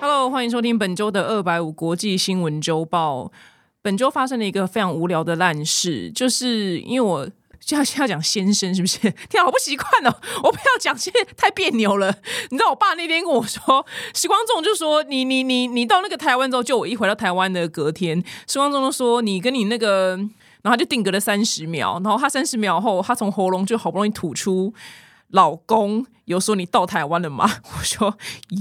Hello，欢迎收听本周的二百五国际新闻周报。本周发生了一个非常无聊的烂事，就是因为我就要要讲先生，是不是？天啊，好不习惯哦！我不要讲，现在太别扭了。你知道，我爸那天跟我说，时光仲就说你你你你到那个台湾之后，就我一回到台湾的隔天，时光仲就说你跟你那个，然后他就定格了三十秒，然后他三十秒后，他从喉咙就好不容易吐出。老公有说你到台湾了吗？我说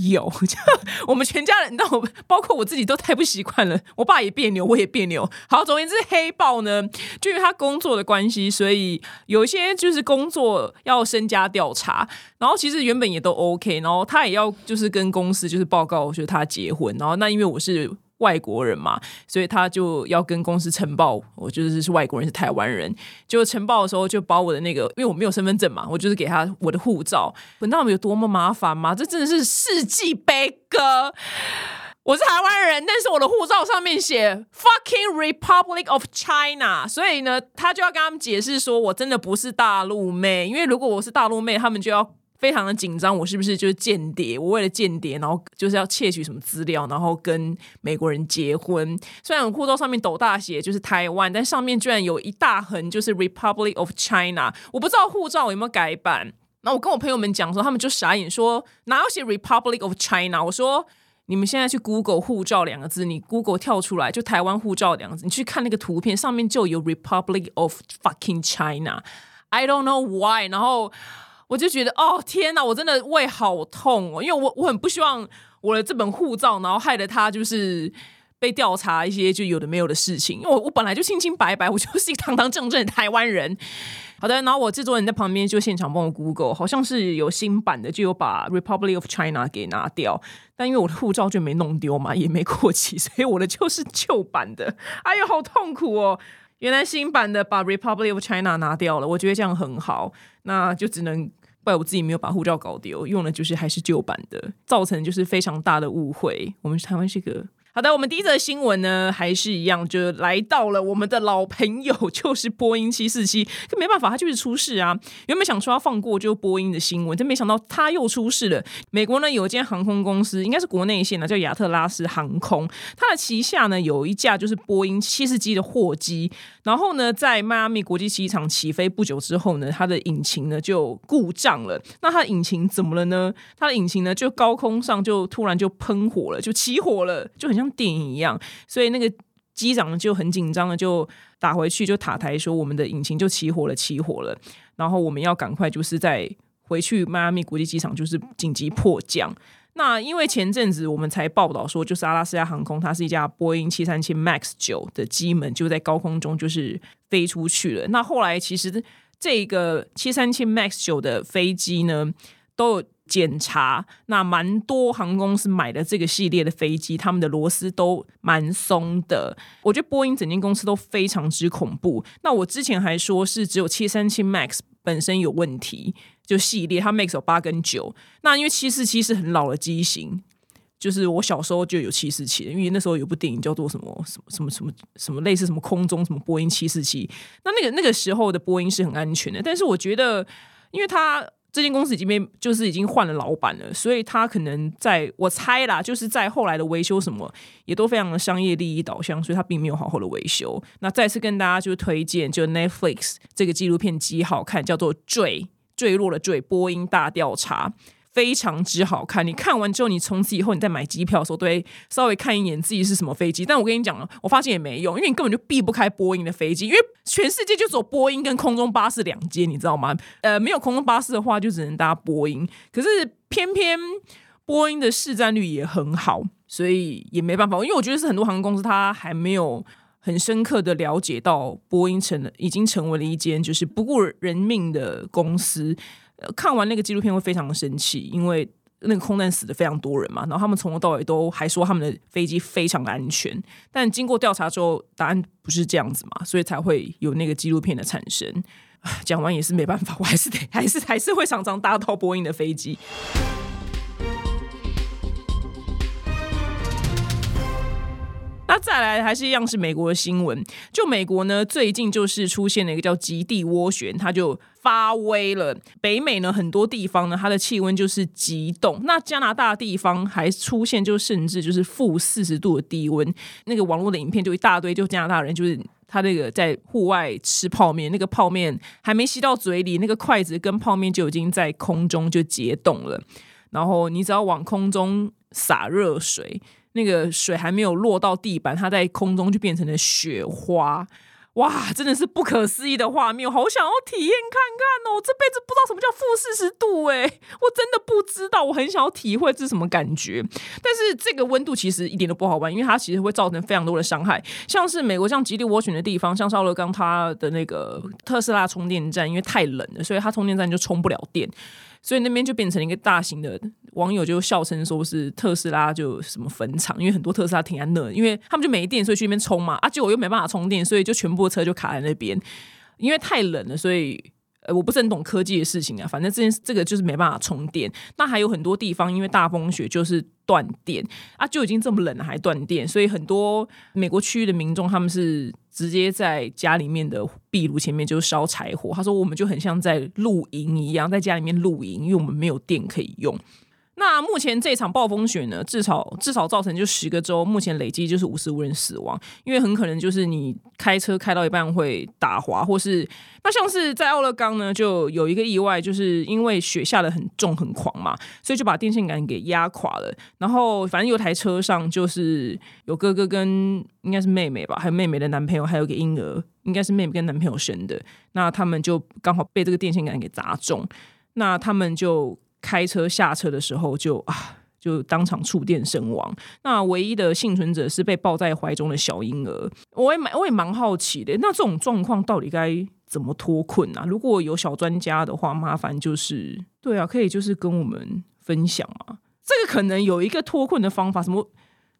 有，我们全家人，那我包括我自己都太不习惯了。我爸也别扭，我也别扭。好，总而言之，黑豹呢，就因为他工作的关系，所以有一些就是工作要身家调查，然后其实原本也都 OK，然后他也要就是跟公司就是报告，就是他结婚，然后那因为我是。外国人嘛，所以他就要跟公司呈报，我就是是外国人，是台湾人。就呈报的时候，就把我的那个，因为我没有身份证嘛，我就是给他我的护照。你知道有多么麻烦吗？这真的是世纪悲歌。我是台湾人，但是我的护照上面写 “fucking Republic of China”，所以呢，他就要跟他们解释说，我真的不是大陆妹。因为如果我是大陆妹，他们就要。非常的紧张，我是不是就是间谍？我为了间谍，然后就是要窃取什么资料，然后跟美国人结婚。虽然我护照上面斗大写就是台湾，但上面居然有一大横就是 Republic of China。我不知道护照有没有改版。那我跟我朋友们讲说，他们就傻眼说哪有写 Republic of China？我说你们现在去 Google 护照两个字，你 Google 跳出来就台湾护照两个字，你去看那个图片上面就有 Republic of fucking China。I don't know why。然后。我就觉得哦天哪，我真的胃好痛哦，因为我我很不希望我的这本护照，然后害得他就是被调查一些就有的没有的事情。因为我我本来就清清白白，我就是一个堂堂正正的台湾人。好的，然后我制作人在旁边就现场帮我 Google，好像是有新版的，就有把 Republic of China 给拿掉。但因为我的护照就没弄丢嘛，也没过期，所以我的就是旧版的。哎呦，好痛苦哦！原来新版的把 Republic of China 拿掉了，我觉得这样很好，那就只能。怪我自己没有把护照搞丢，用的就是还是旧版的，造成就是非常大的误会。我们台湾是个。好的，我们第一则新闻呢，还是一样，就来到了我们的老朋友，就是波音七四七。可没办法，他就是出事啊！原本想说要放过就波音的新闻，但没想到他又出事了。美国呢有一间航空公司，应该是国内线的，叫亚特拉斯航空。它的旗下呢有一架就是波音七四七的货机，然后呢在迈阿密国际机场起飞不久之后呢，它的引擎呢就故障了。那它的引擎怎么了呢？它的引擎呢就高空上就突然就喷火了，就起火了，就很。像电影一样，所以那个机长就很紧张的就打回去，就塔台说我们的引擎就起火了，起火了，然后我们要赶快就是在回去迈阿密国际机场，就是紧急迫降。那因为前阵子我们才报道说，就是阿拉斯加航空它是一架波音七三七 MAX 九的机门就在高空中就是飞出去了。那后来其实这个七三七 MAX 九的飞机呢都有。检查那蛮多航空公司买的这个系列的飞机，他们的螺丝都蛮松的。我觉得波音整间公司都非常之恐怖。那我之前还说是只有七三七 MAX 本身有问题，就系列它 MAX 有八跟九。那因为七四七是很老的机型，就是我小时候就有七四七，因为那时候有部电影叫做什么什么什么什么什么类似什么空中什么波音七四七。那那个那个时候的波音是很安全的，但是我觉得因为它。这间公司已经被就是已经换了老板了，所以他可能在我猜啦，就是在后来的维修什么也都非常的商业利益导向，所以他并没有好好的维修。那再次跟大家就推荐，就 Netflix 这个纪录片极好看，叫做《坠坠落的坠波音大调查》。非常之好看，你看完之后，你从此以后你再买机票的时候，都会稍微看一眼自己是什么飞机。但我跟你讲了，我发现也没用，因为你根本就避不开波音的飞机，因为全世界就只有波音跟空中巴士两间，你知道吗？呃，没有空中巴士的话，就只能搭波音。可是偏偏波音的市占率也很好。所以也没办法，因为我觉得是很多航空公司它还没有很深刻的了解到波音成了已经成为了一间就是不顾人命的公司。看完那个纪录片会非常的生气，因为那个空难死的非常多人嘛，然后他们从头到尾都还说他们的飞机非常安全，但经过调查之后，答案不是这样子嘛，所以才会有那个纪录片的产生。讲完也是没办法，我还是得还是还是会常常搭到波音的飞机。那再来还是一样是美国的新闻，就美国呢最近就是出现了一个叫极地涡旋，它就发威了。北美呢很多地方呢它的气温就是极冻，那加拿大地方还出现就甚至就是负四十度的低温。那个网络的影片就一大堆，就加拿大人就是他那个在户外吃泡面，那个泡面还没吸到嘴里，那个筷子跟泡面就已经在空中就结冻了。然后你只要往空中洒热水。那个水还没有落到地板，它在空中就变成了雪花，哇，真的是不可思议的画面，我好想要体验看看哦！这辈子不知道什么叫负四十度，哎，我真的不知道，我很想要体会这是什么感觉。但是这个温度其实一点都不好玩，因为它其实会造成非常多的伤害，像是美国像极地涡旋的地方，像奥勒冈它的那个特斯拉充电站，因为太冷了，所以它充电站就充不了电。所以那边就变成了一个大型的，网友就笑称说是特斯拉就什么坟场，因为很多特斯拉停在那，因为他们就没电，所以去那边充嘛。啊，结果又没办法充电，所以就全部车就卡在那边，因为太冷了，所以。呃，我不是很懂科技的事情啊，反正这件这个就是没办法充电。那还有很多地方因为大风雪就是断电啊，就已经这么冷了还断电，所以很多美国区域的民众他们是直接在家里面的壁炉前面就烧柴火。他说我们就很像在露营一样，在家里面露营，因为我们没有电可以用。那目前这场暴风雪呢，至少至少造成就十个州，目前累计就是五十五人死亡，因为很可能就是你开车开到一半会打滑，或是那像是在奥勒冈呢，就有一个意外，就是因为雪下的很重很狂嘛，所以就把电线杆给压垮了。然后反正有台车上就是有哥哥跟应该是妹妹吧，还有妹妹的男朋友，还有个婴儿，应该是妹妹跟男朋友生的。那他们就刚好被这个电线杆给砸中，那他们就。开车下车的时候就啊，就当场触电身亡。那唯一的幸存者是被抱在怀中的小婴儿。我也蛮我也蛮好奇的，那这种状况到底该怎么脱困啊？如果有小专家的话，麻烦就是对啊，可以就是跟我们分享嘛。这个可能有一个脱困的方法，什么？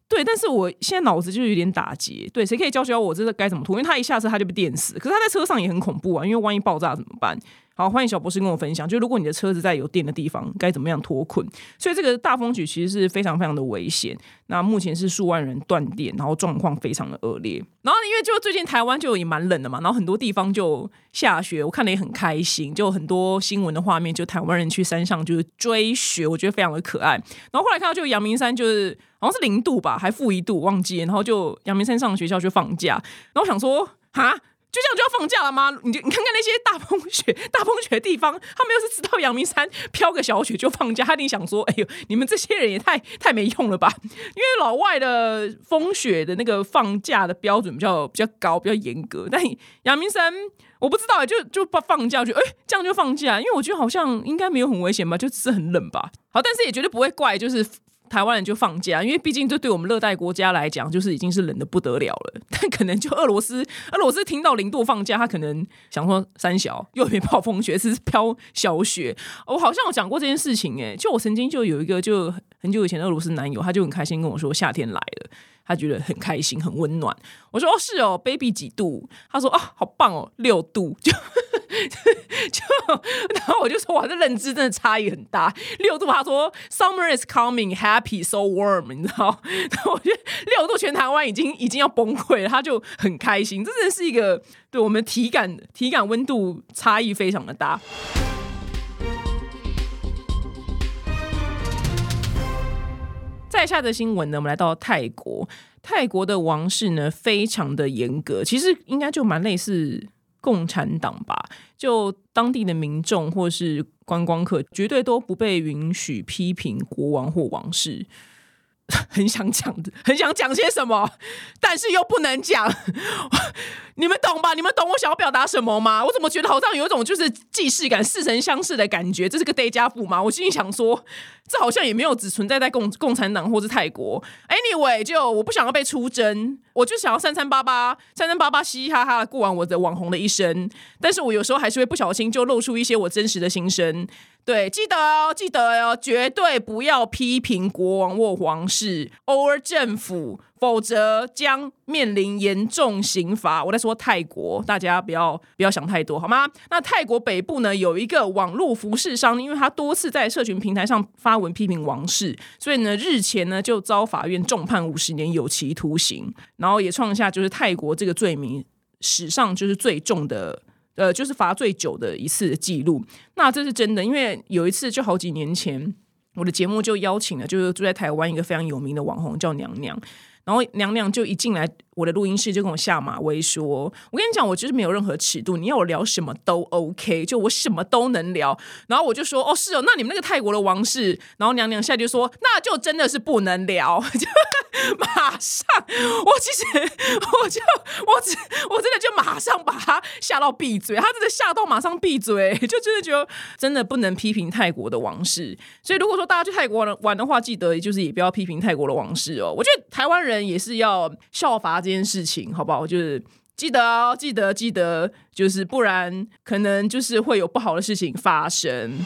对，但是我现在脑子就有点打结。对，谁可以教教我这个该怎么脱？因为他一下车他就被电死，可是他在车上也很恐怖啊，因为万一爆炸怎么办？好，欢迎小博士跟我分享，就如果你的车子在有电的地方，该怎么样脱困？所以这个大风雪其实是非常非常的危险。那目前是数万人断电，然后状况非常的恶劣。然后因为就最近台湾就也蛮冷的嘛，然后很多地方就下雪，我看了也很开心。就很多新闻的画面，就台湾人去山上就是追雪，我觉得非常的可爱。然后后来看到就阳明山就是好像是零度吧，还负一度，忘记。然后就阳明山上学校就放假，然后我想说哈。就这样就要放假了吗？你就你看看那些大风雪、大风雪的地方，他们要是知道阳明山飘个小雪就放假，他一定想说：“哎呦，你们这些人也太 太没用了吧！”因为老外的风雪的那个放假的标准比较比较高、比较严格，但阳明山我不知道，就就不放假就哎这样就放假，因为我觉得好像应该没有很危险吧，就只是很冷吧。好，但是也绝对不会怪，就是。台湾人就放假，因为毕竟这对我们热带国家来讲，就是已经是冷的不得了了。但可能就俄罗斯，俄罗斯听到零度放假，他可能想说三小又没暴风雪，是飘小雪。我好像有讲过这件事情，哎，就我曾经就有一个就很久以前的俄罗斯男友，他就很开心跟我说夏天来了。他觉得很开心，很温暖。我说：“哦，是哦，baby 几度？”他说：“啊，好棒哦，六度。”就就，然后我就说：“哇，这认知真的差异很大。六度，他说：‘Summer is coming, happy, so warm。’你知道？然后我觉得六度，全台湾已经已经要崩溃了。他就很开心，这真的是一个对我们体感体感温度差异非常的大。”在下的新闻呢，我们来到泰国。泰国的王室呢，非常的严格，其实应该就蛮类似共产党吧。就当地的民众或是观光客，绝对都不被允许批评国王或王室。很想讲的，很想讲些什么，但是又不能讲。你们懂吧？你们懂我想要表达什么吗？我怎么觉得好像有一种就是既视感、似曾相识的感觉？这是个 day 加负吗？我心里想说，这好像也没有只存在在共共产党或是泰国。Anyway，就我不想要被出征，我就想要三三八八、三三八八嘻嘻哈哈的过完我的网红的一生。但是我有时候还是会不小心就露出一些我真实的心声。对，记得哦，记得哦，绝对不要批评国王或皇室，or 政府。否则将面临严重刑罚。我在说泰国，大家不要不要想太多，好吗？那泰国北部呢，有一个网络服饰商，因为他多次在社群平台上发文批评王室，所以呢，日前呢就遭法院重判五十年有期徒刑，然后也创下就是泰国这个罪名史上就是最重的，呃，就是罚最久的一次记录。那这是真的，因为有一次就好几年前，我的节目就邀请了，就是住在台湾一个非常有名的网红叫娘娘。然后娘娘就一进来我的录音室，就跟我下马威说：“我跟你讲，我就是没有任何尺度，你要我聊什么都 OK，就我什么都能聊。”然后我就说：“哦，是哦，那你们那个泰国的王室。”然后娘娘下就说：“那就真的是不能聊。” 就马上，我其实我就我只我真的就马上把他吓到闭嘴，他真的吓到马上闭嘴，就真的觉得真的不能批评泰国的王室。所以如果说大家去泰国玩的话，记得就是也不要批评泰国的王室哦。我觉得台湾人。人也是要效法这件事情，好不好？就是记得哦，记得记得，就是不然可能就是会有不好的事情发生。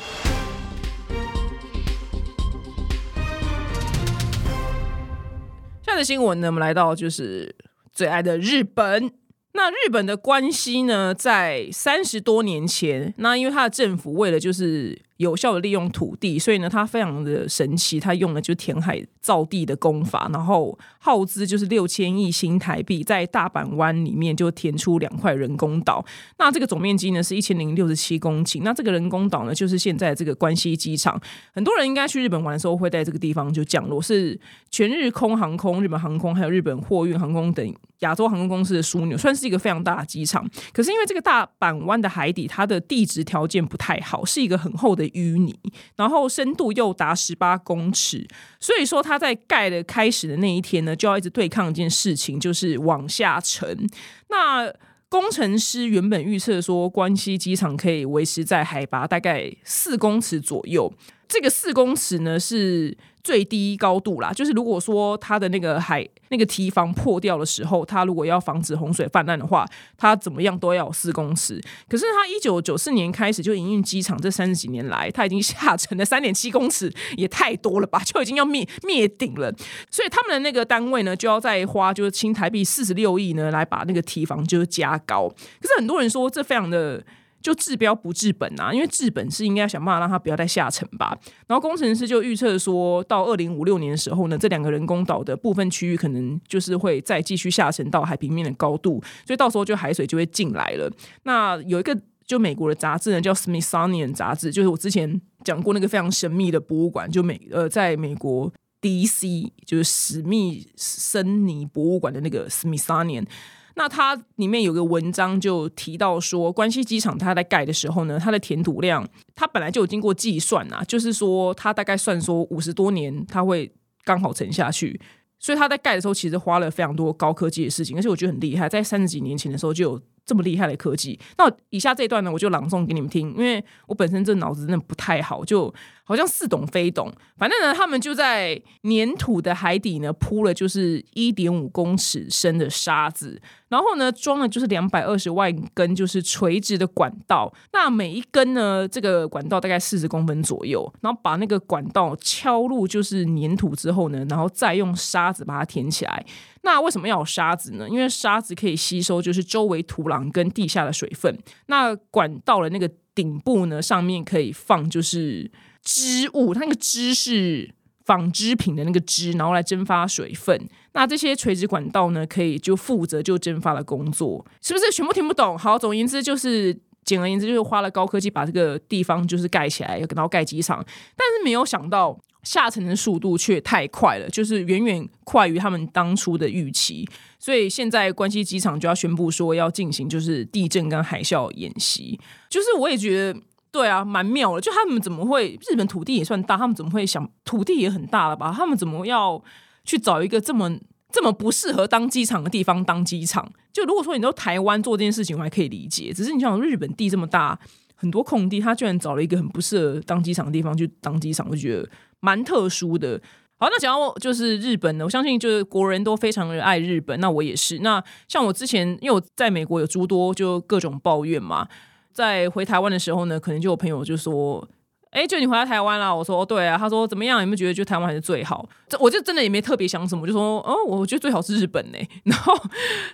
下的新闻呢，我们来到就是最爱的日本。那日本的关系呢，在三十多年前，那因为他的政府为了就是。有效的利用土地，所以呢，他非常的神奇，他用的就是填海造地的功法，然后耗资就是六千亿新台币，在大阪湾里面就填出两块人工岛。那这个总面积呢是一千零六十七公顷。那这个人工岛呢，就是现在这个关西机场。很多人应该去日本玩的时候，会在这个地方就降落，是全日空航空、日本航空还有日本货运航空等亚洲航空公司的枢纽，算是一个非常大的机场。可是因为这个大阪湾的海底，它的地质条件不太好，是一个很厚的。淤泥，然后深度又达十八公尺，所以说它在盖的开始的那一天呢，就要一直对抗一件事情，就是往下沉。那工程师原本预测说，关西机场可以维持在海拔大概四公尺左右，这个四公尺呢是。最低高度啦，就是如果说它的那个海那个堤防破掉的时候，它如果要防止洪水泛滥的话，它怎么样都要四公尺。可是它一九九四年开始就营运机场，这三十几年来，它已经下沉了三点七公尺，也太多了吧？就已经要灭灭顶了。所以他们的那个单位呢，就要再花就是新台币四十六亿呢，来把那个堤防就是加高。可是很多人说这非常的。就治标不治本啊，因为治本是应该想办法让它不要再下沉吧。然后工程师就预测说，到二零五六年的时候呢，这两个人工岛的部分区域可能就是会再继续下沉到海平面的高度，所以到时候就海水就会进来了。那有一个就美国的杂志呢，叫 Smithsonian 杂志，就是我之前讲过那个非常神秘的博物馆，就美呃在美国 D.C. 就是史密森尼博物馆的那个 Smithsonian。那它里面有个文章就提到说，关西机场它在盖的时候呢，它的填土量它本来就有经过计算啊，就是说它大概算说五十多年它会刚好沉下去，所以它在盖的时候其实花了非常多高科技的事情，而且我觉得很厉害，在三十几年前的时候就有。这么厉害的科技，那以下这一段呢，我就朗诵给你们听，因为我本身这脑子真的不太好，就好像似懂非懂。反正呢，他们就在粘土的海底呢铺了就是一点五公尺深的沙子，然后呢装了就是两百二十万根就是垂直的管道，那每一根呢这个管道大概四十公分左右，然后把那个管道敲入就是粘土之后呢，然后再用沙子把它填起来。那为什么要有沙子呢？因为沙子可以吸收就是周围土壤跟地下的水分。那管道的那个顶部呢，上面可以放就是织物，它那个织是纺织品的那个织，然后来蒸发水分。那这些垂直管道呢，可以就负责就蒸发的工作，是不是全部听不懂？好，总而言之就是，简而言之就是花了高科技把这个地方就是盖起来，然后盖机场，但是没有想到。下沉的速度却太快了，就是远远快于他们当初的预期，所以现在关西机场就要宣布说要进行就是地震跟海啸演习。就是我也觉得对啊，蛮妙的。就他们怎么会日本土地也算大，他们怎么会想土地也很大了吧？他们怎么要去找一个这么这么不适合当机场的地方当机场。就如果说你都台湾做这件事情，我还可以理解。只是你想日本地这么大，很多空地，他居然找了一个很不适合当机场的地方去当机场，我觉得蛮特殊的。好，那讲到就是日本呢，我相信就是国人都非常的爱日本，那我也是。那像我之前因为我在美国有诸多就各种抱怨嘛，在回台湾的时候呢，可能就有朋友就说。哎，就你回到台湾了，我说对啊，他说怎么样？有没有觉得就台湾还是最好？这我就真的也没特别想什么，就说，哦，我觉得最好是日本呢。然后，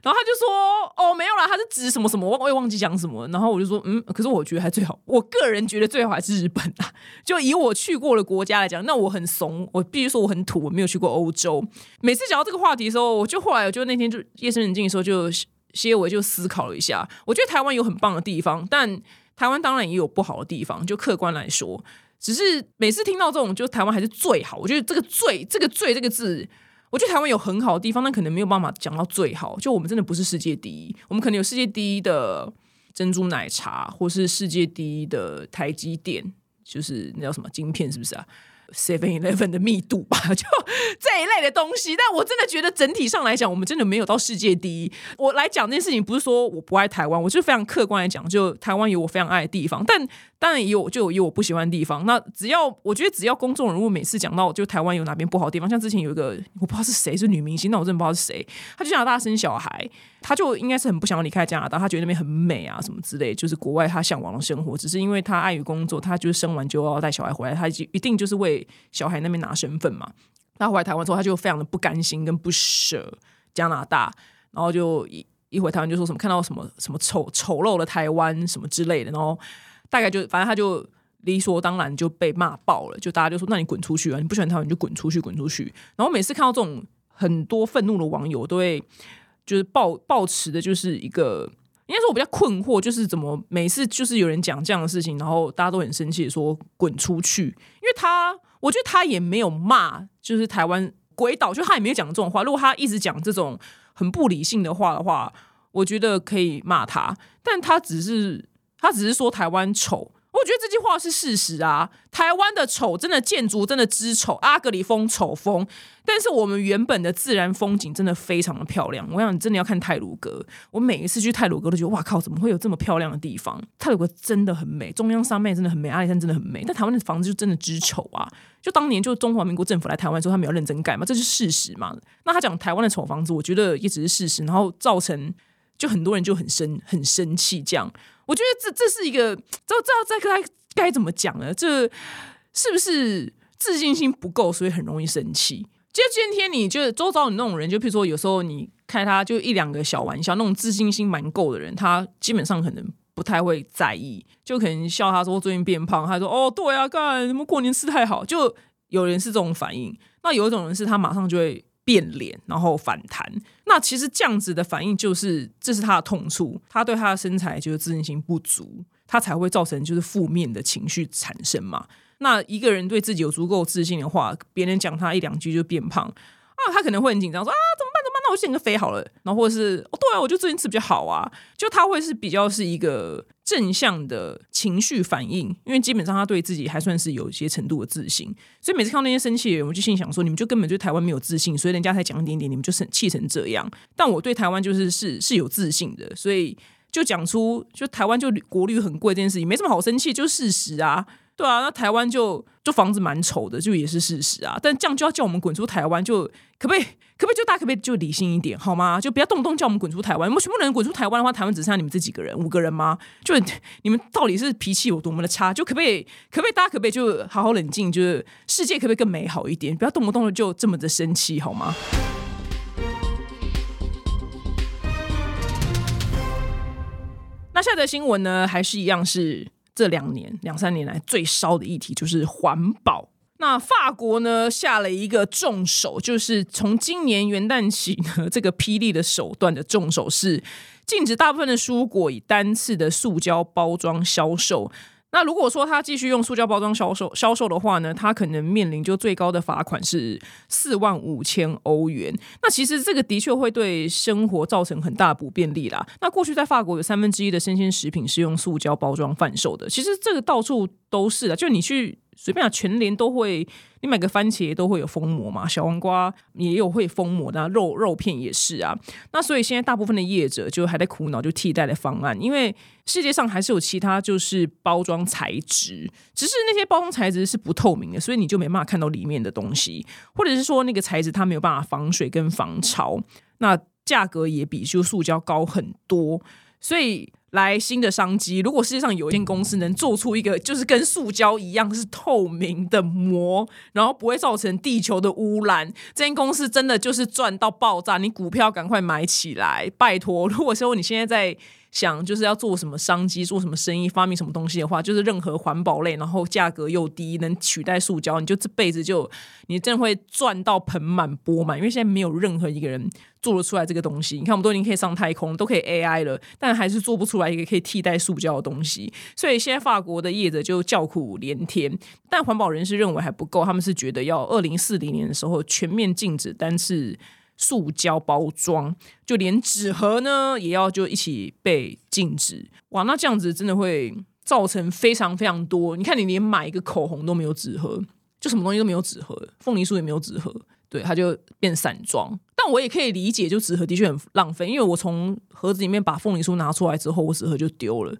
然后他就说，哦，没有啦，他是指什么什么，我我也忘记讲什么。然后我就说，嗯，可是我觉得还最好，我个人觉得最好还是日本啊。就以我去过的国家来讲，那我很怂，我必须说我很土，我没有去过欧洲。每次讲到这个话题的时候，我就后来我就那天就夜深人静的时候，就些我就思考了一下，我觉得台湾有很棒的地方，但。台湾当然也有不好的地方，就客观来说，只是每次听到这种，就台湾还是最好。我觉得这个“最”这个“最”这个字，我觉得台湾有很好的地方，但可能没有办法讲到最好。就我们真的不是世界第一，我们可能有世界第一的珍珠奶茶，或是世界第一的台积电，就是那叫什么晶片，是不是啊？Seven Eleven 的密度吧，就这一类的东西。但我真的觉得整体上来讲，我们真的没有到世界第一。我来讲这件事情，不是说我不爱台湾，我就非常客观来讲，就台湾有我非常爱的地方，但。当然也有，就有我不喜欢的地方。那只要我觉得，只要公众人物每次讲到就台湾有哪边不好的地方，像之前有一个我不知道是谁是女明星，那我真的不知道是谁。她去加拿大生小孩，她就应该是很不想要离开加拿大，她觉得那边很美啊什么之类，就是国外她向往的生活。只是因为她碍于工作，她就是生完就要带小孩回来，她一定就是为小孩那边拿身份嘛。她回来台湾之后，她就非常的不甘心跟不舍加拿大，然后就一一回台湾就说什么看到什么什么丑丑陋的台湾什么之类的，然后。大概就反正他就理所当然就被骂爆了，就大家就说：“那你滚出去啊！你不喜欢他，你就滚出去，滚出去。”然后每次看到这种很多愤怒的网友，都会就是抱抱持的，就是一个应该说我比较困惑，就是怎么每次就是有人讲这样的事情，然后大家都很生气，说滚出去。因为他我觉得他也没有骂，就是台湾鬼岛，就他也没有讲这种话。如果他一直讲这种很不理性的话的话，我觉得可以骂他，但他只是。他只是说台湾丑，我觉得这句话是事实啊。台湾的丑真的建筑真的之丑，阿格里风丑风。但是我们原本的自然风景真的非常的漂亮。我想你真的要看泰鲁阁，我每一次去泰鲁阁都觉得哇靠，怎么会有这么漂亮的地方？泰鲁阁真的很美，中央山脉真的很美，阿里山真的很美。但台湾的房子就真的之丑啊！就当年就中华民国政府来台湾的时候，他们要认真盖嘛，这是事实嘛。那他讲台湾的丑房子，我觉得也只是事实，然后造成就很多人就很生很生气这样。我觉得这这是一个，知道知道这该该怎么讲呢？这是不是自信心不够，所以很容易生气？就今天你就周遭你那种人，就比如说有时候你开他就一两个小玩笑，那种自信心蛮够的人，他基本上可能不太会在意，就可能笑他说最近变胖，他说哦对啊，干什么过年吃太好，就有人是这种反应。那有一种人是他马上就会。变脸，然后反弹。那其实这样子的反应，就是这是他的痛处。他对他的身材就是自信心不足，他才会造成就是负面的情绪产生嘛。那一个人对自己有足够自信的话，别人讲他一两句就变胖啊，他可能会很紧张，说啊怎么办？怎么办？那我减个肥好了。然后或者是哦对啊，我就最近吃比较好啊。就他会是比较是一个。正向的情绪反应，因为基本上他对自己还算是有一些程度的自信，所以每次看到那些生气的人，我就心想说：你们就根本对台湾没有自信，所以人家才讲一点点，你们就生气成这样。但我对台湾就是是是有自信的，所以就讲出就台湾就国旅很贵这件事情，没什么好生气，就事实啊。对啊，那台湾就就房子蛮丑的，就也是事实啊。但这样就要叫我们滚出台湾，就可不可以？可不可以？就大家可不可以就理性一点好吗？就不要动不动叫我们滚出台湾。我们全部人滚出台湾的话，台湾只剩下你们这几个人，五个人吗？就你们到底是脾气有多么的差？就可不可以？可不可以？大家可不可以就好好冷静？就是世界可不可以更美好一点？不要动不动的就这么的生气好吗？那下的新闻呢？还是一样是。这两年两三年来最烧的议题就是环保。那法国呢下了一个重手，就是从今年元旦起呢，这个霹雳的手段的重手是禁止大部分的蔬果以单次的塑胶包装销售。那如果说他继续用塑胶包装销售销售的话呢，他可能面临就最高的罚款是四万五千欧元。那其实这个的确会对生活造成很大不便利啦。那过去在法国有三分之一的生鲜食品是用塑胶包装贩售的，其实这个到处都是的。就你去随便啊，全联都会，你买个番茄都会有封膜嘛，小黄瓜也有会封膜的，肉肉片也是啊。那所以现在大部分的业者就还在苦恼就替代的方案，因为世界上还是有其他就是包装材质，只是那些包装材质是不透明的，所以你就没办法看到里面的东西，或者是说那个材质它没有办法防水跟防潮，那价格也比就塑胶高很多，所以。来新的商机，如果世界上有一间公司能做出一个就是跟塑胶一样是透明的膜，然后不会造成地球的污染，这间公司真的就是赚到爆炸！你股票赶快买起来，拜托！如果说你现在在。想就是要做什么商机，做什么生意，发明什么东西的话，就是任何环保类，然后价格又低，能取代塑胶，你就这辈子就你真的会赚到盆满钵满。因为现在没有任何一个人做得出来这个东西。你看，我们都已经可以上太空，都可以 AI 了，但还是做不出来一个可以替代塑胶的东西。所以现在法国的业者就叫苦连天，但环保人士认为还不够，他们是觉得要二零四零年的时候全面禁止单次。塑胶包装，就连纸盒呢，也要就一起被禁止。哇，那这样子真的会造成非常非常多。你看，你连买一个口红都没有纸盒，就什么东西都没有纸盒，凤梨酥也没有纸盒，对，它就变散装。但我也可以理解，就纸盒的确很浪费，因为我从盒子里面把凤梨酥拿出来之后，我纸盒就丢了，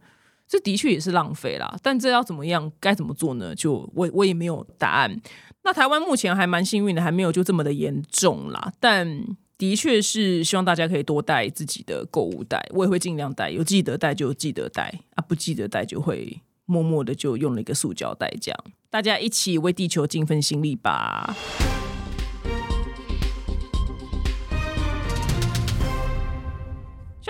这的确也是浪费啦。但这要怎么样，该怎么做呢？就我我也没有答案。那台湾目前还蛮幸运的，还没有就这么的严重啦。但的确是希望大家可以多带自己的购物袋，我也会尽量带，有记得带就记得带啊，不记得带就会默默的就用了一个塑胶袋这样。大家一起为地球尽份心力吧。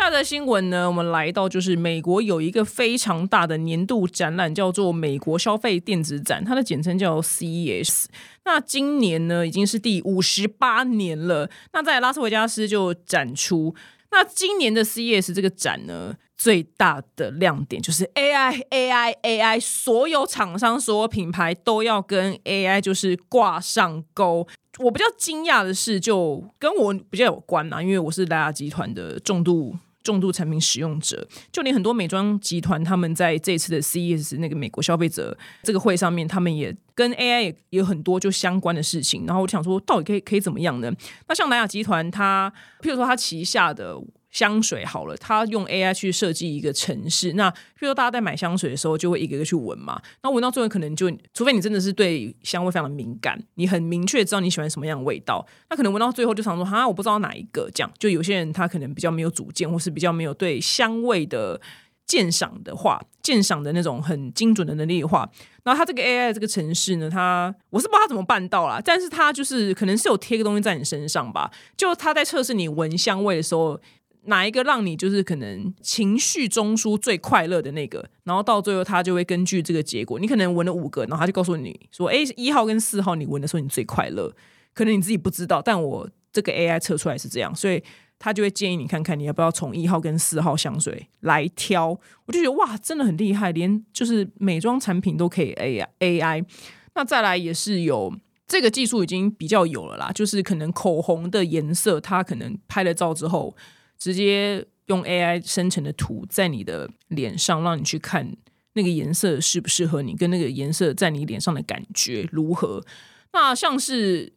下的新闻呢，我们来到就是美国有一个非常大的年度展览，叫做美国消费电子展，它的简称叫 CES。那今年呢，已经是第五十八年了。那在拉斯维加斯就展出。那今年的 CES 这个展呢，最大的亮点就是 AI，AI，AI，所有厂商、所有品牌都要跟 AI 就是挂上钩。我比较惊讶的是，就跟我比较有关啊，因为我是莱雅集团的重度。重度产品使用者，就连很多美妆集团，他们在这次的 CES 那个美国消费者这个会上面，他们也跟 AI 也有很多就相关的事情。然后我想说，到底可以可以怎么样呢？那像南亚集团，它譬如说它旗下的。香水好了，他用 AI 去设计一个城市。那比如说大家在买香水的时候，就会一个个去闻嘛。那闻到最后，可能就除非你真的是对香味非常的敏感，你很明确知道你喜欢什么样的味道，那可能闻到最后就想说，哈，我不知道哪一个。这样，就有些人他可能比较没有主见，或是比较没有对香味的鉴赏的话，鉴赏的那种很精准的能力的话，然后他这个 AI 这个城市呢，他我是不知道他怎么办到啦，但是他就是可能是有贴个东西在你身上吧，就他在测试你闻香味的时候。哪一个让你就是可能情绪中枢最快乐的那个，然后到最后他就会根据这个结果，你可能闻了五个，然后他就告诉你说：“哎，一号跟四号你闻的时候你最快乐。”可能你自己不知道，但我这个 AI 测出来是这样，所以他就会建议你看看你要不要从一号跟四号香水来挑。我就觉得哇，真的很厉害，连就是美妆产品都可以 AI AI。那再来也是有这个技术已经比较有了啦，就是可能口红的颜色，它可能拍了照之后。直接用 AI 生成的图在你的脸上，让你去看那个颜色适不适合你，跟那个颜色在你脸上的感觉如何。那像是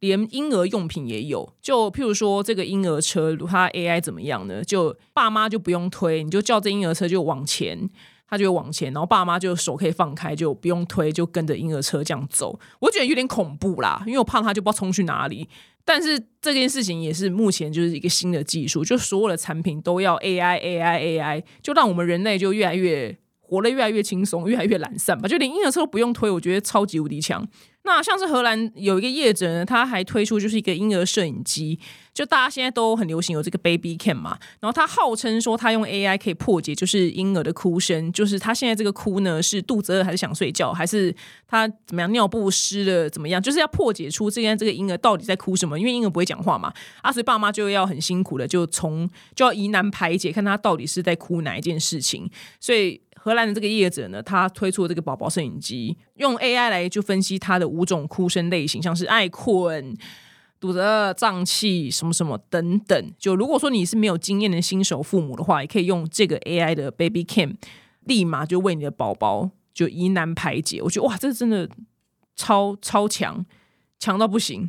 连婴儿用品也有，就譬如说这个婴儿车，它 AI 怎么样呢？就爸妈就不用推，你就叫这婴儿车就往前，他就往前，然后爸妈就手可以放开，就不用推，就跟着婴儿车这样走。我觉得有点恐怖啦，因为我怕他就不知道冲去哪里。但是这件事情也是目前就是一个新的技术，就所有的产品都要 AI AI AI，就让我们人类就越来越活得越来越轻松，越来越懒散吧。就连婴儿车都不用推，我觉得超级无敌强。那像是荷兰有一个业者呢，他还推出就是一个婴儿摄影机，就大家现在都很流行有这个 baby cam 嘛，然后他号称说他用 AI 可以破解就是婴儿的哭声，就是他现在这个哭呢是肚子饿还是想睡觉，还是他怎么样？尿布湿了怎么样，就是要破解出这样这个婴儿到底在哭什么，因为婴儿不会讲话嘛，啊，所以爸妈就要很辛苦的就从就要疑难排解，看他到底是在哭哪一件事情，所以。荷兰的这个业者呢，他推出了这个宝宝摄影机，用 AI 来就分析他的五种哭声类型，像是爱困、堵着、胀气什么什么等等。就如果说你是没有经验的新手父母的话，也可以用这个 AI 的 Baby Cam，立马就为你的宝宝。就疑难排解。我觉得哇，这真的超超强，强到不行。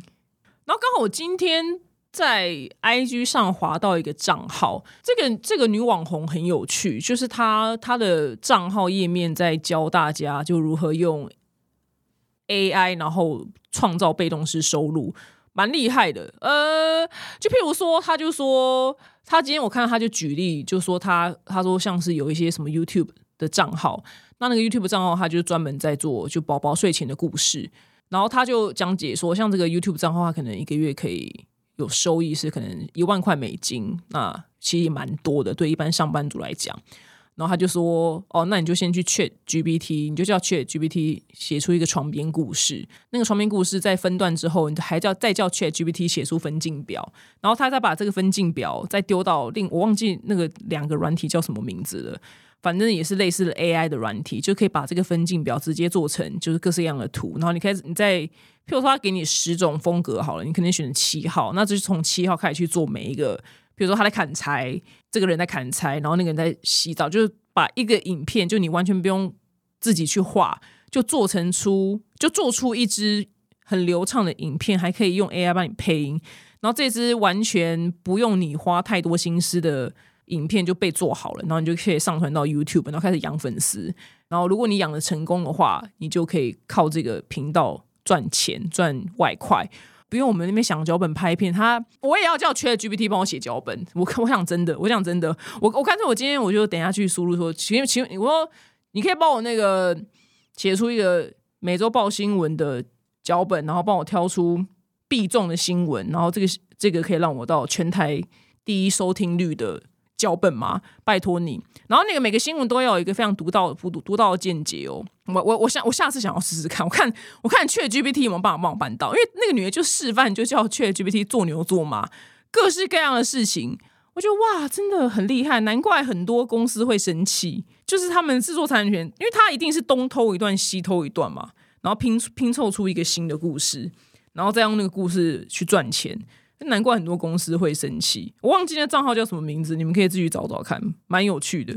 然后刚好我今天在 IG 上滑到一个账号，这个这个女网红很有趣，就是她她的账号页面在教大家就如何用 AI，然后创造被动式收入。蛮厉害的，呃，就譬如说，他就说，他今天我看到他就举例，就说他他说像是有一些什么 YouTube 的账号，那那个 YouTube 账号他就专门在做就宝宝睡前的故事，然后他就讲解说，像这个 YouTube 账号，他可能一个月可以有收益是可能一万块美金，那其实也蛮多的，对一般上班族来讲。然后他就说：“哦，那你就先去 Chat GPT，你就叫 Chat GPT 写出一个床边故事。那个床边故事在分段之后，你还叫再叫 Chat GPT 写出分镜表。然后他再把这个分镜表再丢到另我忘记那个两个软体叫什么名字了，反正也是类似的 AI 的软体，就可以把这个分镜表直接做成就是各式各样的图。然后你开始你在，譬如说他给你十种风格好了，你肯定选七号，那就是从七号开始去做每一个。”比如说他在砍柴，这个人在砍柴，然后那个人在洗澡，就是把一个影片，就你完全不用自己去画，就做成出，就做出一支很流畅的影片，还可以用 AI 帮你配音，然后这支完全不用你花太多心思的影片就被做好了，然后你就可以上传到 YouTube，然后开始养粉丝，然后如果你养的成功的话，你就可以靠这个频道赚钱赚外快。不用我们那边想脚本拍片，他我也要叫 Chat GPT 帮我写脚本。我我想真的，我想真的，我我干脆我今天我就等下去输入说，请请我说你可以帮我那个写出一个每周报新闻的脚本，然后帮我挑出必中的新闻，然后这个这个可以让我到全台第一收听率的。脚本吗？拜托你。然后那个每个新闻都要有一个非常独到、独独到的见解哦。我我我下我下次想要试试看，我看我看 Chat GPT 有没有办法帮我办到。因为那个女的就示范，就叫 Chat GPT 做牛做马，各式各样的事情。我觉得哇，真的很厉害，难怪很多公司会生气，就是他们制作产权，因为他一定是东偷一段西偷一段嘛，然后拼拼凑出一个新的故事，然后再用那个故事去赚钱。难怪很多公司会生气。我忘记那账号叫什么名字，你们可以自己找找看，蛮有趣的。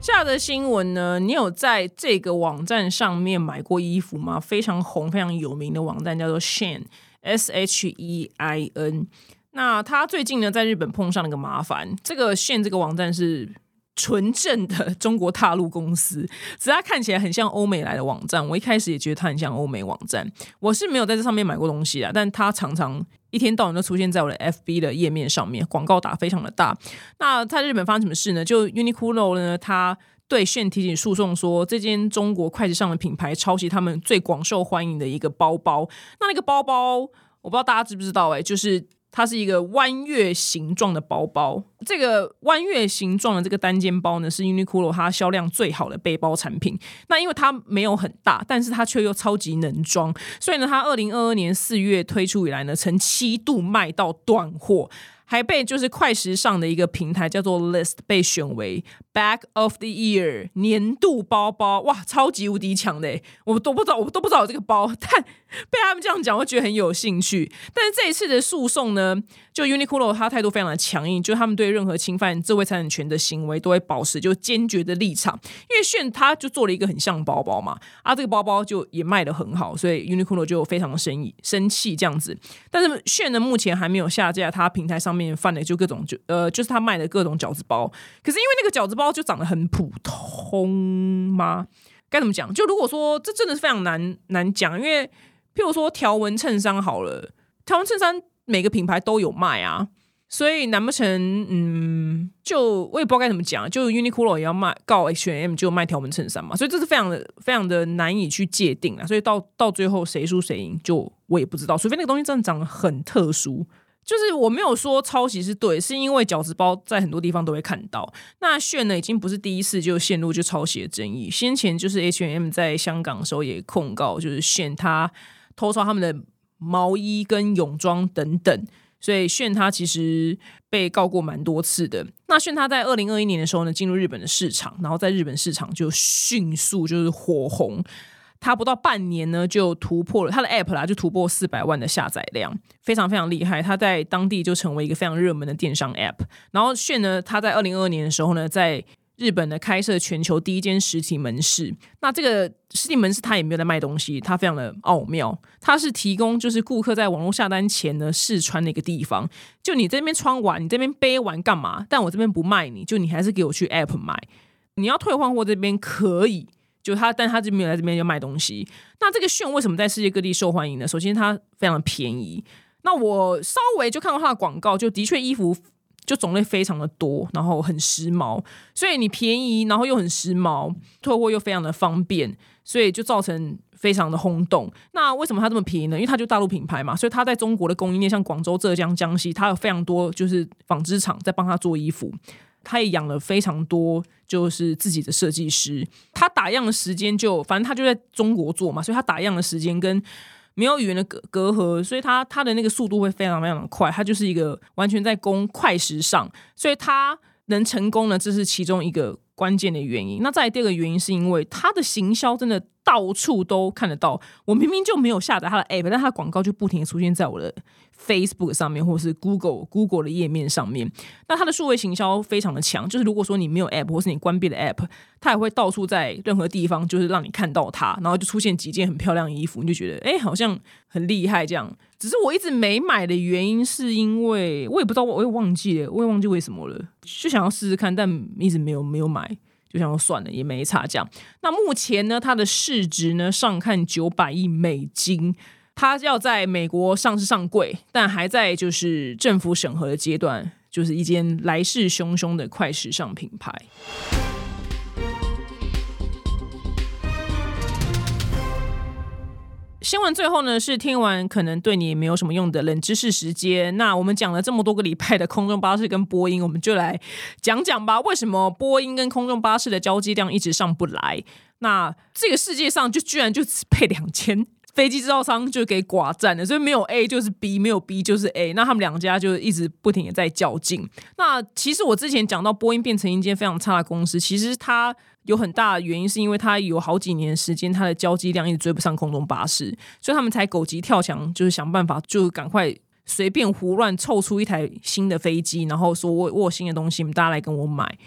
下的新闻呢？你有在这个网站上面买过衣服吗？非常红、非常有名的网站叫做 Shein，S H E I N。那他最近呢，在日本碰上了个麻烦。这个 Shein 这个网站是。纯正的中国大陆公司，只是它看起来很像欧美来的网站。我一开始也觉得它很像欧美网站。我是没有在这上面买过东西啊，但它常常一天到晚都出现在我的 FB 的页面上面，广告打非常的大。那在日本发生什么事呢？就 Uniqlo 呢，它对炫提起诉讼，说这间中国快时尚的品牌抄袭他们最广受欢迎的一个包包。那那个包包，我不知道大家知不知道，哎，就是。它是一个弯月形状的包包，这个弯月形状的这个单肩包呢，是 Uniqlo 它销量最好的背包产品。那因为它没有很大，但是它却又超级能装，所以呢，它二零二二年四月推出以来呢，曾七度卖到断货。还被就是快时尚的一个平台叫做 List 被选为 Back of the Year 年度包包，哇，超级无敌强的！我都不知道，我都不知道有这个包，但被他们这样讲，我觉得很有兴趣。但是这一次的诉讼呢，就 Uniqlo 他态度非常的强硬，就他们对任何侵犯智慧财产权的行为都会保持就坚决的立场。因为炫他就做了一个很像包包嘛，啊，这个包包就也卖的很好，所以 Uniqlo 就非常的生意生气这样子。但是炫呢，目前还没有下架他平台上。面犯的就各种就呃，就是他卖的各种饺子包，可是因为那个饺子包就长得很普通吗？该怎么讲？就如果说这真的是非常难难讲，因为譬如说条纹衬衫好了，条纹衬衫每个品牌都有卖啊，所以难不成嗯，就我也不知道该怎么讲，就 Uniqlo 也要卖告 H&M 就卖条纹衬衫嘛，所以这是非常的非常的难以去界定啊，所以到到最后谁输谁赢，就我也不知道，除非那个东西真的长得很特殊。就是我没有说抄袭是对，是因为饺子包在很多地方都会看到。那炫呢，已经不是第一次就陷入就抄袭的争议。先前就是 H&M 在香港的时候也控告，就是炫他偷抄他们的毛衣跟泳装等等，所以炫他其实被告过蛮多次的。那炫他在二零二一年的时候呢，进入日本的市场，然后在日本市场就迅速就是火红。它不到半年呢就突破了它的 App 啦，就突破四百万的下载量，非常非常厉害。它在当地就成为一个非常热门的电商 App。然后炫呢，它在二零二二年的时候呢，在日本呢开设全球第一间实体门市。那这个实体门市它也没有在卖东西，它非常的奥妙。它是提供就是顾客在网络下单前呢试穿的一个地方。就你这边穿完，你这边背完干嘛？但我这边不卖你，就你还是给我去 App 买。你要退换货这边可以，就他，但他这边没有在这边就卖东西。那这个炫为什么在世界各地受欢迎呢？首先它非常的便宜。那我稍微就看过它的广告，就的确衣服。就种类非常的多，然后很时髦，所以你便宜，然后又很时髦，退货又非常的方便，所以就造成非常的轰动。那为什么它这么便宜呢？因为它就大陆品牌嘛，所以它在中国的供应链，像广州、浙江、江西，它有非常多就是纺织厂在帮他做衣服，他也养了非常多就是自己的设计师，他打样的时间就反正他就在中国做嘛，所以他打样的时间跟。没有语言的隔隔阂，所以他他的那个速度会非常非常的快，他就是一个完全在攻快时尚，所以他能成功呢，这是其中一个关键的原因。那再第二个原因是因为他的行销真的到处都看得到，我明明就没有下载它的 app，但它广告就不停的出现在我的。Facebook 上面，或者是 Google Google 的页面上面，那它的数位行销非常的强。就是如果说你没有 App，或是你关闭了 App，它也会到处在任何地方，就是让你看到它，然后就出现几件很漂亮的衣服，你就觉得哎，好像很厉害这样。只是我一直没买的原因，是因为我也不知道，我也忘记了，我也忘记为什么了。就想要试试看，但一直没有没有买，就像算了，也没差这样。那目前呢，它的市值呢上看九百亿美金。它要在美国上市上柜，但还在就是政府审核的阶段，就是一间来势汹汹的快时尚品牌。新闻最后呢，是听完可能对你没有什么用的冷知识时间。那我们讲了这么多个礼拜的空中巴士跟波音，我们就来讲讲吧，为什么波音跟空中巴士的交机量一直上不来？那这个世界上就居然就只配两千。飞机制造商就给寡占了，所以没有 A 就是 B，没有 B 就是 A。那他们两家就一直不停的在较劲。那其实我之前讲到波音变成一间非常差的公司，其实它有很大的原因，是因为它有好几年时间，它的交机量一直追不上空中巴士，所以他们才狗急跳墙，就是想办法，就赶快随便胡乱凑出一台新的飞机，然后说我我有新的东西，大家来跟我买。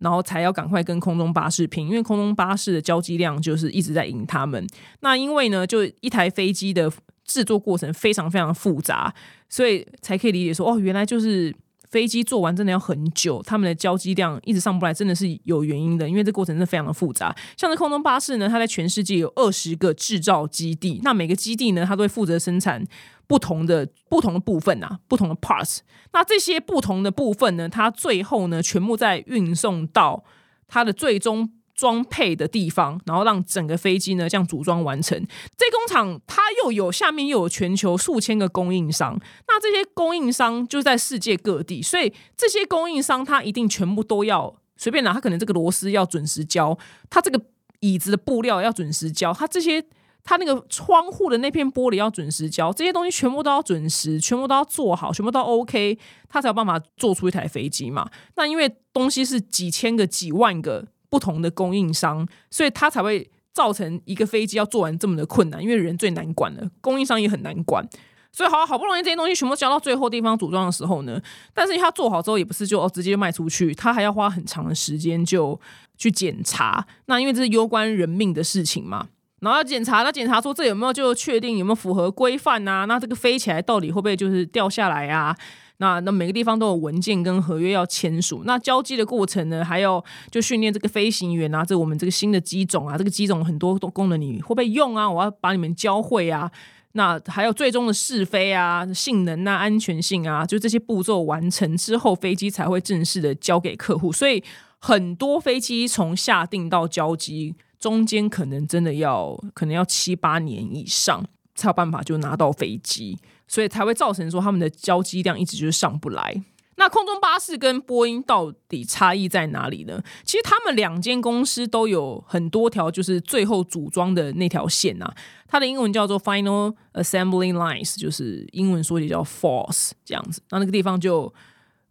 然后才要赶快跟空中巴士拼，因为空中巴士的交机量就是一直在赢他们。那因为呢，就一台飞机的制作过程非常非常复杂，所以才可以理解说，哦，原来就是飞机做完真的要很久，他们的交机量一直上不来，真的是有原因的。因为这过程是非常的复杂。像这空中巴士呢，它在全世界有二十个制造基地，那每个基地呢，它都会负责生产。不同的不同的部分啊，不同的 parts，那这些不同的部分呢，它最后呢，全部在运送到它的最终装配的地方，然后让整个飞机呢这样组装完成。这工厂它又有下面又有全球数千个供应商，那这些供应商就在世界各地，所以这些供应商它一定全部都要随便拿，它可能这个螺丝要准时交，它这个椅子的布料要准时交，它这些。它那个窗户的那片玻璃要准时交，这些东西全部都要准时，全部都要做好，全部都 OK，它才有办法做出一台飞机嘛。那因为东西是几千个、几万个不同的供应商，所以它才会造成一个飞机要做完这么的困难。因为人最难管了，供应商也很难管，所以好好不容易这些东西全部交到最后地方组装的时候呢，但是它做好之后也不是就哦直接卖出去，它还要花很长的时间就去检查。那因为这是攸关人命的事情嘛。然后要检查，那检查说这有没有就确定有没有符合规范呐？那这个飞起来到底会不会就是掉下来啊？那那每个地方都有文件跟合约要签署。那交机的过程呢，还要就训练这个飞行员啊，这我们这个新的机种啊，这个机种很多功能你会不会用啊？我要把你们教会啊。那还有最终的试飞啊、性能啊、安全性啊，就这些步骤完成之后，飞机才会正式的交给客户。所以很多飞机从下定到交机。中间可能真的要，可能要七八年以上才有办法就拿到飞机，所以才会造成说他们的交机量一直就是上不来。那空中巴士跟波音到底差异在哪里呢？其实他们两间公司都有很多条就是最后组装的那条线啊，它的英文叫做 Final Assembly Lines，就是英文缩写叫 Force 这样子。那那个地方就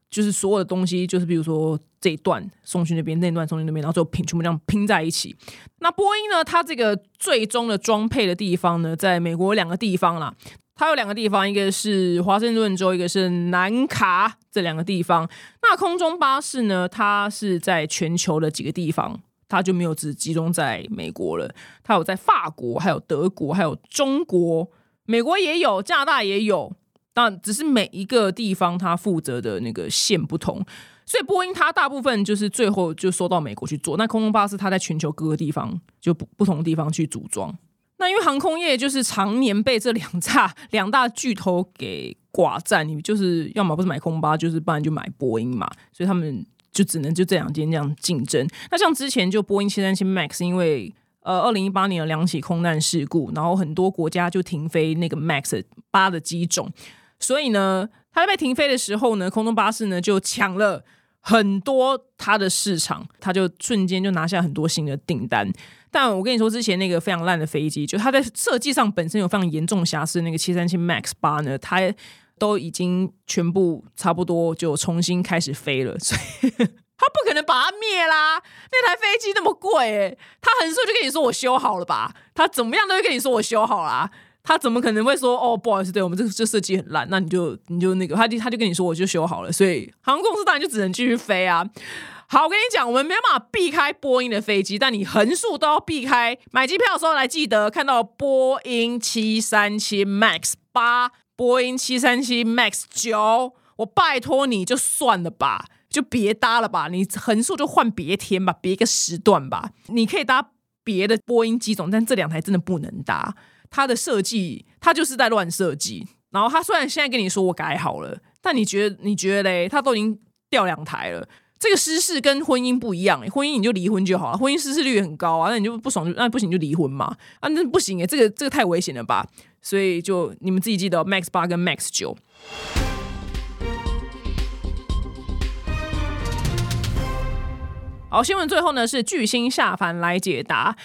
就是所有的东西，就是比如说这一段送去那边，那一段送去那边，然后最后拼全部这样拼在一起。那波音呢，它这个最终的装配的地方呢，在美国两个地方啦。它有两个地方，一个是华盛顿州，一个是南卡，这两个地方。那空中巴士呢，它是在全球的几个地方，它就没有只集中在美国了。它有在法国，还有德国，还有中国，美国也有，加拿大也有。但只是每一个地方它负责的那个线不同，所以波音它大部分就是最后就收到美国去做。那空中巴士它在全球各个地方就不不同地方去组装。那因为航空业就是常年被这两大两大巨头给寡占，你就是要么不是买空巴，就是不然就买波音嘛，所以他们就只能就这两间这样竞争。那像之前就波音七三七 MAX，因为呃二零一八年有两起空难事故，然后很多国家就停飞那个 MAX 八的机种，所以呢，它在被停飞的时候呢，空中巴士呢就抢了很多它的市场，它就瞬间就拿下很多新的订单。但我跟你说，之前那个非常烂的飞机，就它在设计上本身有非常严重瑕疵，那个七三七 MAX 八呢，它都已经全部差不多就重新开始飞了，所以它不可能把它灭啦。那台飞机那么贵，它很速就跟你说我修好了吧？它怎么样都会跟你说我修好啦。他怎么可能会说哦，不好意思，对我们这这设计很烂，那你就你就那个，他就他就跟你说我就修好了，所以航空公司当然就只能继续飞啊。好，我跟你讲，我们没办法避开波音的飞机，但你横竖都要避开。买机票的时候来记得看到波音七三七 MAX 八、波音七三七 MAX 九，我拜托你就算了吧，就别搭了吧。你横竖就换别天吧，别个时段吧。你可以搭别的波音机种，但这两台真的不能搭。它的设计，它就是在乱设计。然后它虽然现在跟你说我改好了，但你觉得你觉得嘞？它都已经掉两台了。这个失事跟婚姻不一样，婚姻你就离婚就好了，婚姻失事率很高啊，那你就不爽就那不行就离婚嘛，啊那不行哎，这个这个太危险了吧，所以就你们自己记得 Max 八跟 Max 九。好，新闻最后呢是巨星下凡来解答。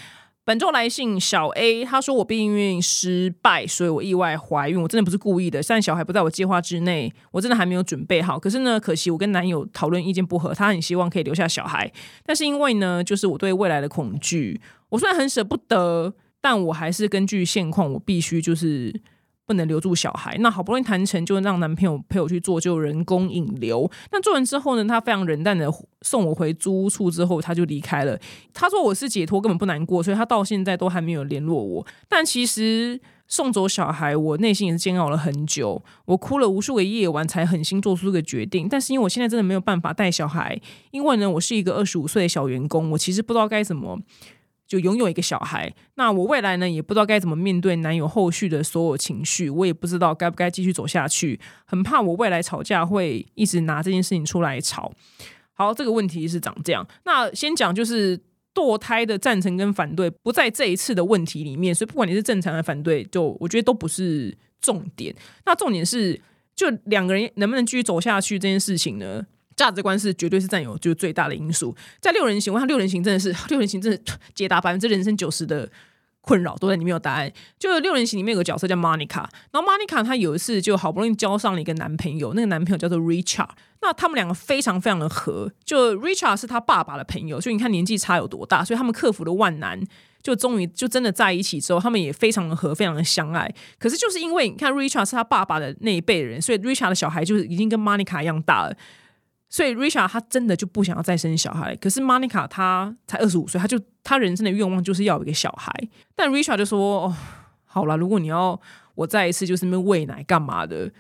本周来信小 A，她说我避孕失败，所以我意外怀孕。我真的不是故意的，但小孩不在我计划之内，我真的还没有准备好。可是呢，可惜我跟男友讨论意见不合，他很希望可以留下小孩，但是因为呢，就是我对未来的恐惧，我虽然很舍不得，但我还是根据现况，我必须就是。不能留住小孩，那好不容易谈成，就让男朋友陪我去做，就人工引流。那做完之后呢，他非常冷淡的送我回租屋处，之后他就离开了。他说我是解脱，根本不难过，所以他到现在都还没有联络我。但其实送走小孩，我内心也是煎熬了很久，我哭了无数个夜晚，才狠心做出这个决定。但是因为我现在真的没有办法带小孩，因为呢，我是一个二十五岁的小员工，我其实不知道该怎么。就拥有一个小孩，那我未来呢也不知道该怎么面对男友后续的所有情绪，我也不知道该不该继续走下去，很怕我未来吵架会一直拿这件事情出来吵。好，这个问题是长这样。那先讲就是堕胎的赞成跟反对不在这一次的问题里面，所以不管你是正常的反对，就我觉得都不是重点。那重点是，就两个人能不能继续走下去这件事情呢？价值观是绝对是占有就是最大的因素，在六人行，我看六人行真的是 六人行，真的 解答百分之人生九十的困扰都在里面有答案。就六人行里面有个角色叫 Monica，然后 Monica 她有一次就好不容易交上了一个男朋友，那个男朋友叫做 Richard，那他们两个非常非常的合，就 Richard 是他爸爸的朋友，所以你看年纪差有多大，所以他们克服了万难，就终于就真的在一起之后，他们也非常的合，非常的相爱。可是就是因为你看 Richard 是他爸爸的那一辈人，所以 Richard 的小孩就是已经跟 Monica 一样大了。所以 Richard 他真的就不想要再生小孩，可是 Monica 她才二十五岁，她就她人生的愿望就是要一个小孩。但 Risha 就说：“哦，好了，如果你要我再一次就是那喂奶干嘛的。”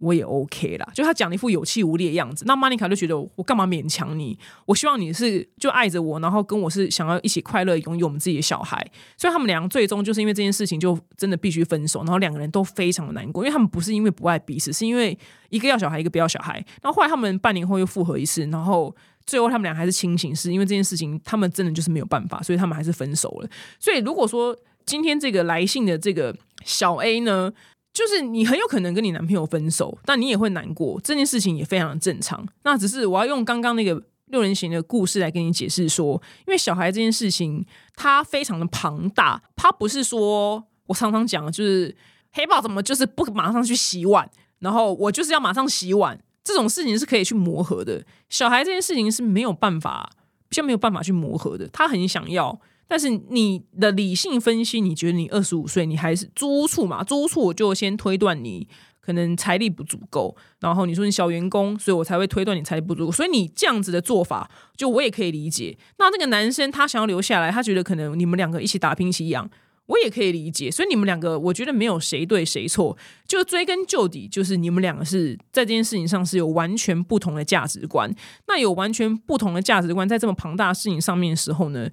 我也 OK 啦，就他讲了一副有气无力的样子，那 Monica 就觉得我干嘛勉强你？我希望你是就爱着我，然后跟我是想要一起快乐拥有我们自己的小孩。所以他们两个最终就是因为这件事情就真的必须分手，然后两个人都非常的难过，因为他们不是因为不爱彼此，是因为一个要小孩，一个不要小孩。然后后来他们半年后又复合一次，然后最后他们俩还是清醒，是因为这件事情他们真的就是没有办法，所以他们还是分手了。所以如果说今天这个来信的这个小 A 呢？就是你很有可能跟你男朋友分手，但你也会难过，这件事情也非常的正常。那只是我要用刚刚那个六人行的故事来跟你解释说，因为小孩这件事情它非常的庞大，它不是说我常常讲就是黑豹怎么就是不马上去洗碗，然后我就是要马上洗碗，这种事情是可以去磨合的。小孩这件事情是没有办法，比较没有办法去磨合的。他很想要，但是你的理性分析，你觉得你二十五岁，你还是租处嘛？租处我就先推断你可能财力不足够，然后你说你小员工，所以我才会推断你财力不足够。所以你这样子的做法，就我也可以理解。那那个男生他想要留下来，他觉得可能你们两个一起打拼一起养。我也可以理解，所以你们两个，我觉得没有谁对谁错，就追根究底，就是你们两个是在这件事情上是有完全不同的价值观。那有完全不同的价值观，在这么庞大的事情上面的时候呢，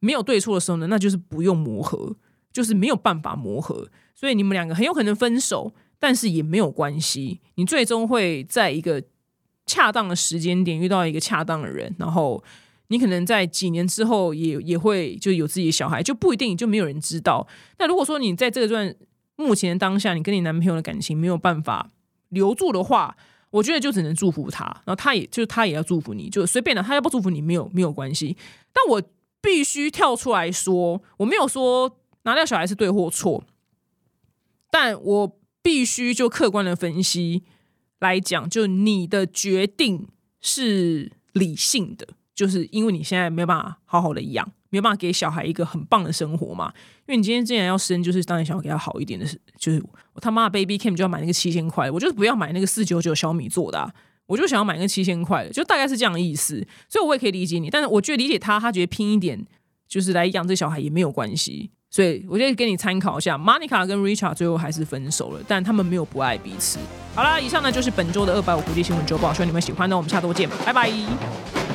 没有对错的时候呢，那就是不用磨合，就是没有办法磨合。所以你们两个很有可能分手，但是也没有关系，你最终会在一个恰当的时间点遇到一个恰当的人，然后。你可能在几年之后也也会就有自己的小孩，就不一定就没有人知道。那如果说你在这段目前当下，你跟你男朋友的感情没有办法留住的话，我觉得就只能祝福他，然后他也就他也要祝福你，就随便的，他要不祝福你没有没有关系。但我必须跳出来说，我没有说拿掉小孩是对或错，但我必须就客观的分析来讲，就你的决定是理性的。就是因为你现在没有办法好好的养，没有办法给小孩一个很棒的生活嘛。因为你今天既然要生，就是当然想要给他好一点的，是就是我他妈的 baby cam 就要买那个七千块，我就是不要买那个四九九小米做的，我就想要买个七千块的，就大概是这样的意思。所以我也可以理解你，但是我觉得理解他，他觉得拼一点就是来养这小孩也没有关系。所以我就给你参考一下，Monica 跟 Richard 最后还是分手了，但他们没有不爱彼此。好啦，以上呢就是本周的二百五国际新闻周报，希望你们喜欢。那我们下周见，拜拜。